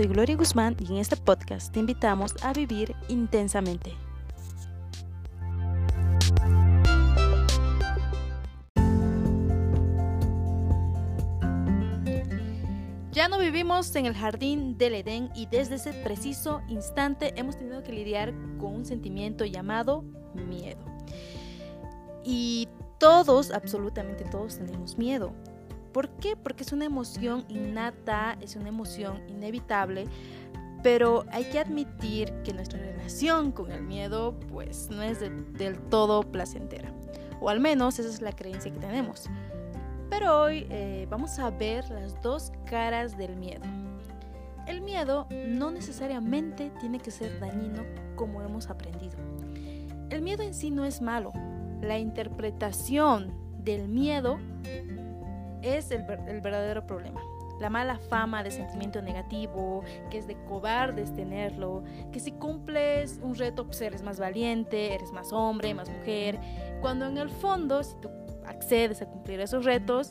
soy Gloria Guzmán y en este podcast te invitamos a vivir intensamente. Ya no vivimos en el jardín del Edén y desde ese preciso instante hemos tenido que lidiar con un sentimiento llamado miedo. Y todos, absolutamente todos tenemos miedo. ¿Por qué? Porque es una emoción innata, es una emoción inevitable, pero hay que admitir que nuestra relación con el miedo pues no es del todo placentera, o al menos esa es la creencia que tenemos. Pero hoy eh, vamos a ver las dos caras del miedo. El miedo no necesariamente tiene que ser dañino como hemos aprendido. El miedo en sí no es malo. La interpretación del miedo es el, verdadero problema. La mala fama de sentimiento negativo, que es de cobardes tenerlo, que si cumples un reto pues eres más valiente, eres más hombre, más mujer, cuando en el fondo si tú accedes a cumplir esos retos,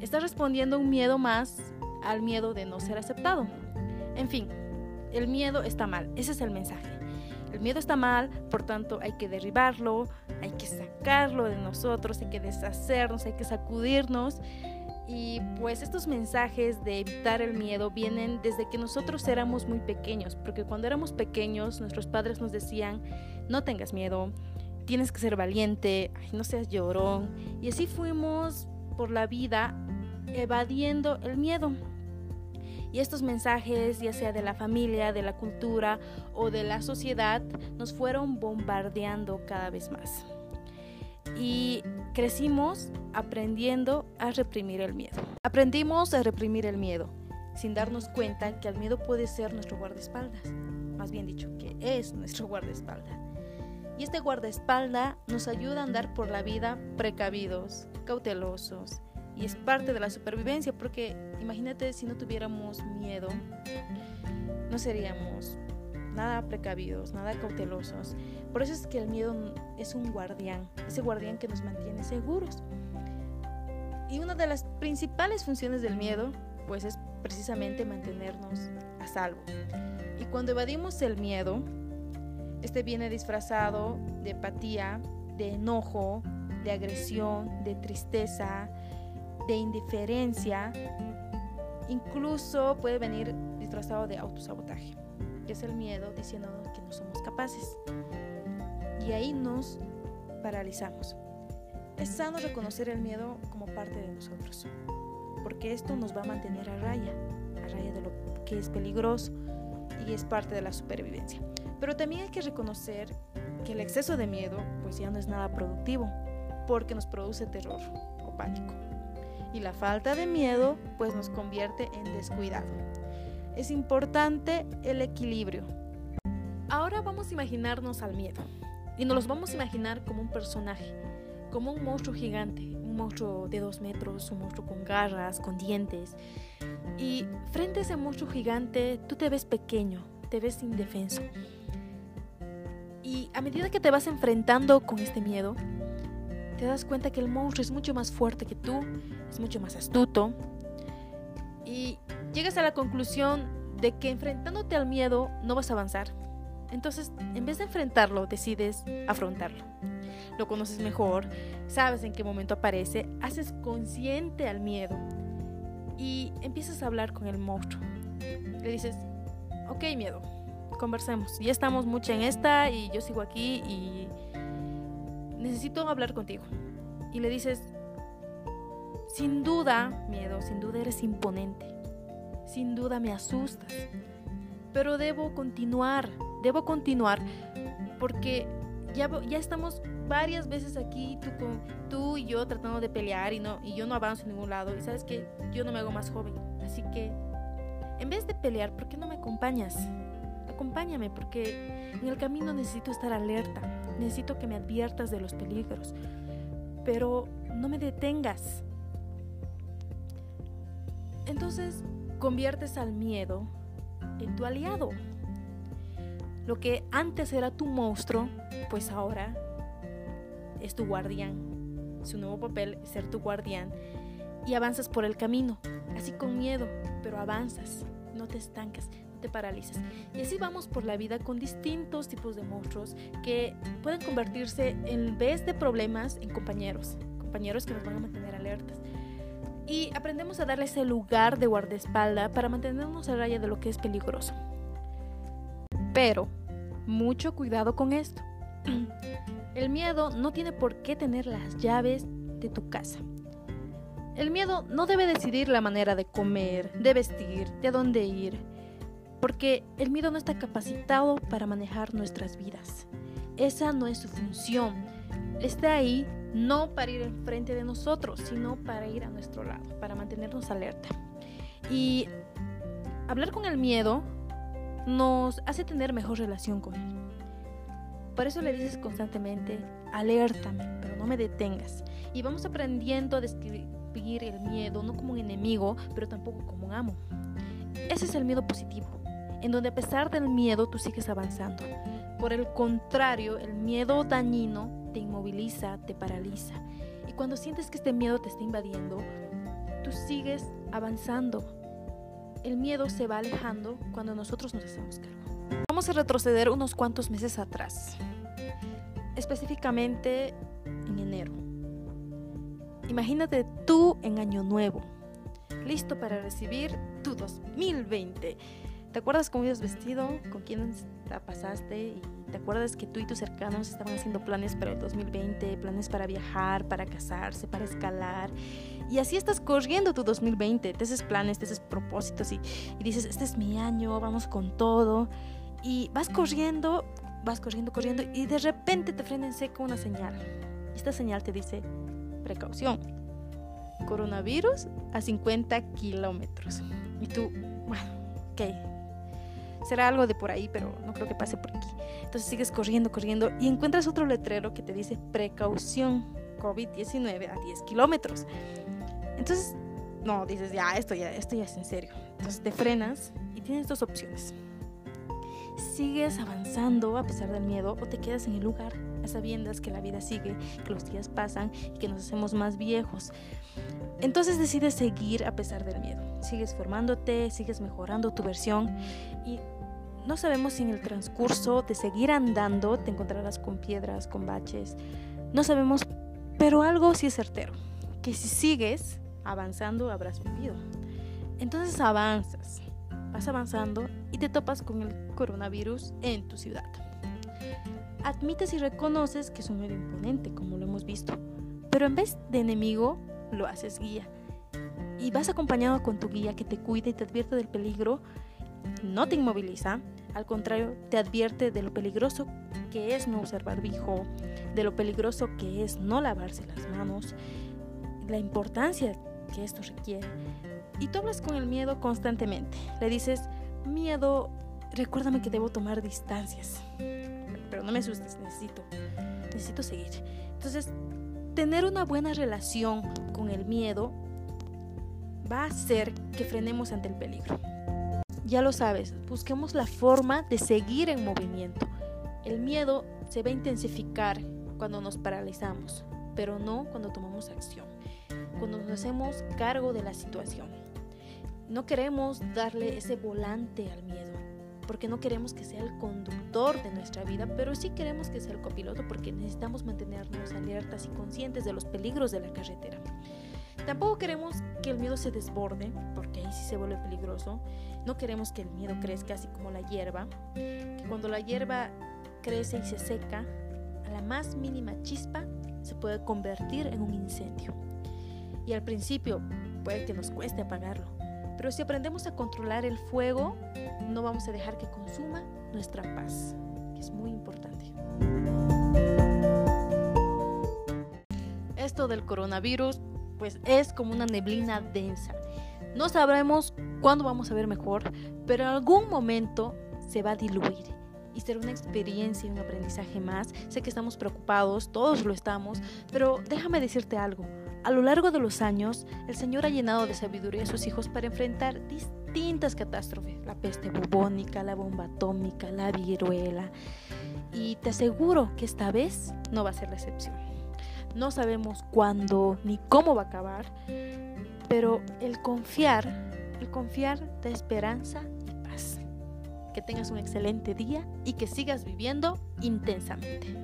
estás respondiendo un miedo más al miedo de no ser aceptado. En fin, el miedo está mal, ese es el mensaje. El miedo está mal, por tanto hay que derribarlo, hay que sacarlo de nosotros, hay que deshacernos, hay que sacudirnos. Y pues estos mensajes de evitar el miedo vienen desde que nosotros éramos muy pequeños, porque cuando éramos pequeños nuestros padres nos decían, no tengas miedo, tienes que ser valiente, no seas llorón. Y así fuimos por la vida evadiendo el miedo. Y estos mensajes, ya sea de la familia, de la cultura o de la sociedad, nos fueron bombardeando cada vez más. Y crecimos aprendiendo a reprimir el miedo. Aprendimos a reprimir el miedo, sin darnos cuenta que el miedo puede ser nuestro guardaespaldas. Más bien dicho, que es nuestro guardaespaldas. Y este guardaespaldas nos ayuda a andar por la vida precavidos, cautelosos, y es parte de la supervivencia porque imagínate si no tuviéramos miedo, no seríamos nada precavidos, nada cautelosos. Por eso es que el miedo es un guardián, ese guardián que nos mantiene seguros. Y una de las principales funciones del miedo, pues es precisamente mantenernos a salvo. Y cuando evadimos el miedo, este viene disfrazado de apatía, de enojo, de agresión, de tristeza, de indiferencia, incluso puede venir disfrazado de autosabotaje, que es el miedo diciéndonos que no somos capaces. Y ahí nos paralizamos. Es sano reconocer el miedo como parte de nosotros, porque esto nos va a mantener a raya, a raya de lo que es peligroso y es parte de la supervivencia. Pero también hay que reconocer que el exceso de miedo pues ya no es nada productivo, porque nos produce terror o pánico y la falta de miedo pues nos convierte en descuidado. Es importante el equilibrio. Ahora vamos a imaginarnos al miedo y nos los vamos a imaginar como un personaje, como un monstruo gigante, un monstruo de dos metros, un monstruo con garras, con dientes. Y frente a ese monstruo gigante tú te ves pequeño, te ves indefenso. Y a medida que te vas enfrentando con este miedo, te das cuenta que el monstruo es mucho más fuerte que tú, es mucho más astuto y llegas a la conclusión de que enfrentándote al miedo no vas a avanzar. Entonces, en vez de enfrentarlo, decides afrontarlo. Lo conoces mejor, sabes en qué momento aparece, haces consciente al miedo y empiezas a hablar con el monstruo. Le dices, ok miedo, conversemos. Ya estamos mucho en esta y yo sigo aquí y necesito hablar contigo. Y le dices, sin duda, miedo, sin duda eres imponente. Sin duda me asustas. Pero debo continuar, debo continuar porque ya, ya estamos varias veces aquí, tú, tú y yo tratando de pelear y, no, y yo no avanzo en ningún lado. Y sabes que yo no me hago más joven. Así que, en vez de pelear, ¿por qué no me acompañas? Acompáñame porque en el camino necesito estar alerta necesito que me adviertas de los peligros, pero no me detengas. Entonces conviertes al miedo en tu aliado. Lo que antes era tu monstruo, pues ahora es tu guardián. Su nuevo papel es ser tu guardián y avanzas por el camino, así con miedo, pero avanzas, no te estancas, te paralizas. Y así vamos por la vida con distintos tipos de monstruos que pueden convertirse en vez de problemas en compañeros, compañeros que nos van a mantener alertas. Y aprendemos a darle ese lugar de guardaespalda para mantenernos a raya de lo que es peligroso. Pero, mucho cuidado con esto. El miedo no tiene por qué tener las llaves de tu casa. El miedo no debe decidir la manera de comer, de vestir, de dónde ir, porque el miedo no está capacitado para manejar nuestras vidas. Esa no es su función. Está ahí no para ir enfrente de nosotros, sino para ir a nuestro lado, para mantenernos alerta. Y hablar con el miedo nos hace tener mejor relación con él. Por eso le dices constantemente, alértame, pero no me detengas. Y vamos aprendiendo a describir el miedo no como un enemigo, pero tampoco como un amo. Ese es el miedo positivo, en donde a pesar del miedo tú sigues avanzando. Por el contrario, el miedo dañino te inmoviliza, te paraliza. Y cuando sientes que este miedo te está invadiendo, tú sigues avanzando. El miedo se va alejando cuando nosotros nos hacemos cargo. Vamos a retroceder unos cuantos meses atrás, específicamente en enero. Imagínate tú en año nuevo, listo para recibir tu 2020 ¿Te acuerdas cómo ibas vestido? ¿Con quién la pasaste? ¿Y te acuerdas que tú y tus cercanos estaban haciendo planes para el 2020? Planes para viajar, para casarse, para escalar. Y así estás corriendo tu 2020. Te haces planes, te haces propósitos y, y dices, este es mi año, vamos con todo. Y vas corriendo, vas corriendo, corriendo y de repente te frena en seco una señal. Esta señal te dice, precaución, coronavirus a 50 kilómetros. Y tú, bueno, ok, será algo de por ahí, pero no creo que pase por aquí. Entonces sigues corriendo, corriendo y encuentras otro letrero que te dice precaución COVID-19 a 10 kilómetros. Entonces, no, dices, ya, esto ya, esto ya es en serio. Entonces te frenas y tienes dos opciones. Sigues avanzando a pesar del miedo o te quedas en el lugar a sabiendas que la vida sigue, que los días pasan y que nos hacemos más viejos. Entonces decides seguir a pesar del miedo. Sigues formándote, sigues mejorando tu versión y no sabemos si en el transcurso de seguir andando te encontrarás con piedras, con baches. No sabemos, pero algo sí es certero, que si sigues avanzando habrás vivido. Entonces avanzas, vas avanzando y te topas con el coronavirus en tu ciudad. Admites y reconoces que es un medio imponente, como lo hemos visto, pero en vez de enemigo, lo haces guía. Y vas acompañado con tu guía que te cuida y te advierte del peligro no te inmoviliza, al contrario, te advierte de lo peligroso que es no usar barbijo, de lo peligroso que es no lavarse las manos, la importancia que esto requiere. Y tú hablas con el miedo constantemente. Le dices, miedo, recuérdame que debo tomar distancias. Pero no me asustes, necesito, necesito seguir. Entonces, tener una buena relación con el miedo va a hacer que frenemos ante el peligro. Ya lo sabes, busquemos la forma de seguir en movimiento. El miedo se va a intensificar cuando nos paralizamos, pero no cuando tomamos acción, cuando nos hacemos cargo de la situación. No queremos darle ese volante al miedo, porque no queremos que sea el conductor de nuestra vida, pero sí queremos que sea el copiloto porque necesitamos mantenernos alertas y conscientes de los peligros de la carretera. Tampoco queremos que el miedo se desborde, porque ahí sí se vuelve peligroso. No queremos que el miedo crezca así como la hierba, que cuando la hierba crece y se seca, a la más mínima chispa se puede convertir en un incendio. Y al principio puede que nos cueste apagarlo, pero si aprendemos a controlar el fuego, no vamos a dejar que consuma nuestra paz, que es muy importante. Esto del coronavirus pues es como una neblina densa. No sabremos cuándo vamos a ver mejor, pero en algún momento se va a diluir y será una experiencia y un aprendizaje más. Sé que estamos preocupados, todos lo estamos, pero déjame decirte algo. A lo largo de los años, el Señor ha llenado de sabiduría a sus hijos para enfrentar distintas catástrofes, la peste bubónica, la bomba atómica, la viruela, y te aseguro que esta vez no va a ser la excepción no sabemos cuándo ni cómo va a acabar, pero el confiar, el confiar da esperanza y paz. Que tengas un excelente día y que sigas viviendo intensamente.